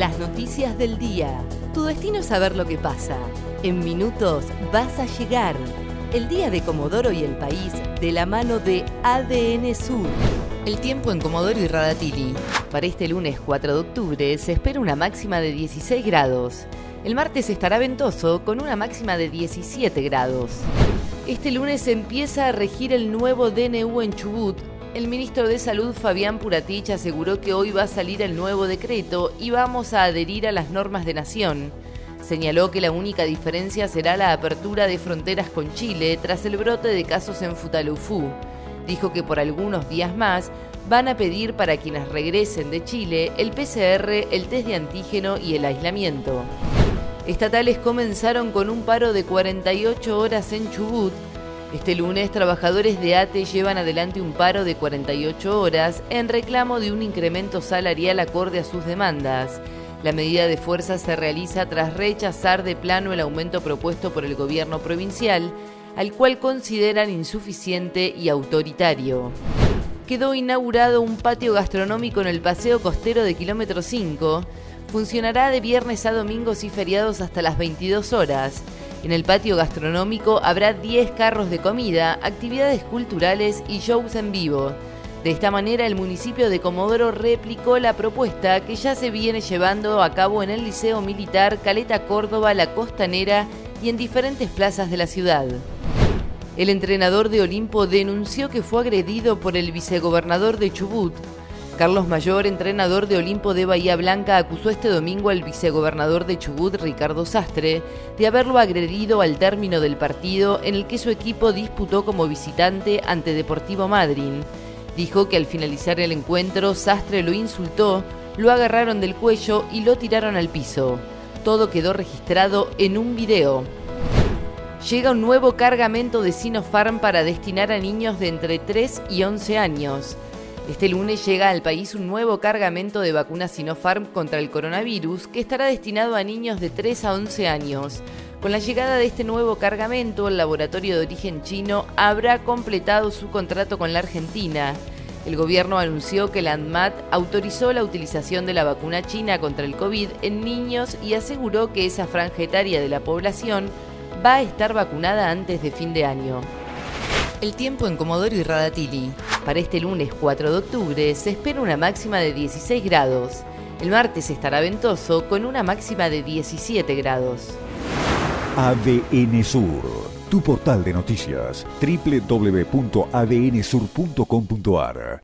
Las noticias del día. Tu destino es saber lo que pasa. En minutos vas a llegar. El día de Comodoro y el país de la mano de ADN Sur. El tiempo en Comodoro y Radatili. Para este lunes 4 de octubre se espera una máxima de 16 grados. El martes estará ventoso con una máxima de 17 grados. Este lunes empieza a regir el nuevo DNU en Chubut. El ministro de Salud Fabián Puratich aseguró que hoy va a salir el nuevo decreto y vamos a adherir a las normas de nación. Señaló que la única diferencia será la apertura de fronteras con Chile tras el brote de casos en Futalufú. Dijo que por algunos días más van a pedir para quienes regresen de Chile el PCR, el test de antígeno y el aislamiento. Estatales comenzaron con un paro de 48 horas en Chubut. Este lunes, trabajadores de ATE llevan adelante un paro de 48 horas en reclamo de un incremento salarial acorde a sus demandas. La medida de fuerza se realiza tras rechazar de plano el aumento propuesto por el gobierno provincial, al cual consideran insuficiente y autoritario. Quedó inaugurado un patio gastronómico en el Paseo Costero de Kilómetro 5 funcionará de viernes a domingos y feriados hasta las 22 horas. En el patio gastronómico habrá 10 carros de comida, actividades culturales y shows en vivo. De esta manera, el municipio de Comodoro replicó la propuesta que ya se viene llevando a cabo en el Liceo Militar Caleta Córdoba, La Costanera y en diferentes plazas de la ciudad. El entrenador de Olimpo denunció que fue agredido por el vicegobernador de Chubut, Carlos Mayor, entrenador de Olimpo de Bahía Blanca, acusó este domingo al vicegobernador de Chubut, Ricardo Sastre, de haberlo agredido al término del partido en el que su equipo disputó como visitante ante Deportivo Madryn. Dijo que al finalizar el encuentro, Sastre lo insultó, lo agarraron del cuello y lo tiraron al piso. Todo quedó registrado en un video. Llega un nuevo cargamento de Sinopharm para destinar a niños de entre 3 y 11 años. Este lunes llega al país un nuevo cargamento de vacunas Sinopharm contra el coronavirus que estará destinado a niños de 3 a 11 años. Con la llegada de este nuevo cargamento, el laboratorio de origen chino habrá completado su contrato con la Argentina. El gobierno anunció que la ANMAT autorizó la utilización de la vacuna china contra el COVID en niños y aseguró que esa franja etaria de la población va a estar vacunada antes de fin de año. El tiempo en Comodoro y Radatili. Para este lunes 4 de octubre se espera una máxima de 16 grados. El martes estará ventoso con una máxima de 17 grados. ADN Sur, tu portal de noticias, www.adnsur.com.ar